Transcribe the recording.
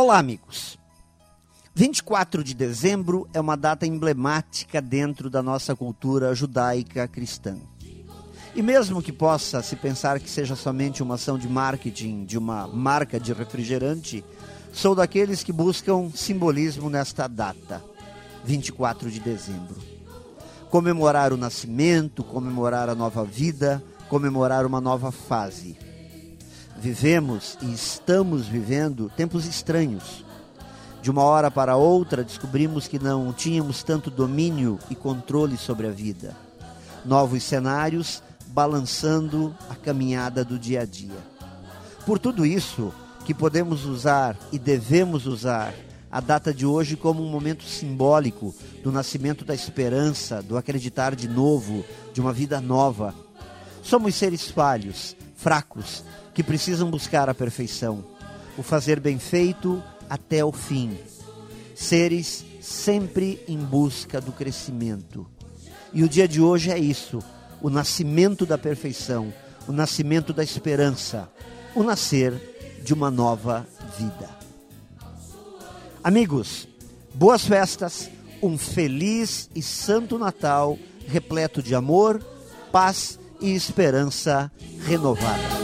Olá, amigos. 24 de dezembro é uma data emblemática dentro da nossa cultura judaica cristã. E mesmo que possa se pensar que seja somente uma ação de marketing de uma marca de refrigerante, sou daqueles que buscam simbolismo nesta data, 24 de dezembro. Comemorar o nascimento, comemorar a nova vida, comemorar uma nova fase vivemos e estamos vivendo tempos estranhos. De uma hora para outra, descobrimos que não tínhamos tanto domínio e controle sobre a vida. Novos cenários balançando a caminhada do dia a dia. Por tudo isso, que podemos usar e devemos usar a data de hoje como um momento simbólico do nascimento da esperança, do acreditar de novo, de uma vida nova. Somos seres falhos, fracos, que precisam buscar a perfeição, o fazer bem feito até o fim. Seres sempre em busca do crescimento. E o dia de hoje é isso: o nascimento da perfeição, o nascimento da esperança, o nascer de uma nova vida. Amigos, boas festas, um feliz e santo Natal repleto de amor, paz e esperança renovada.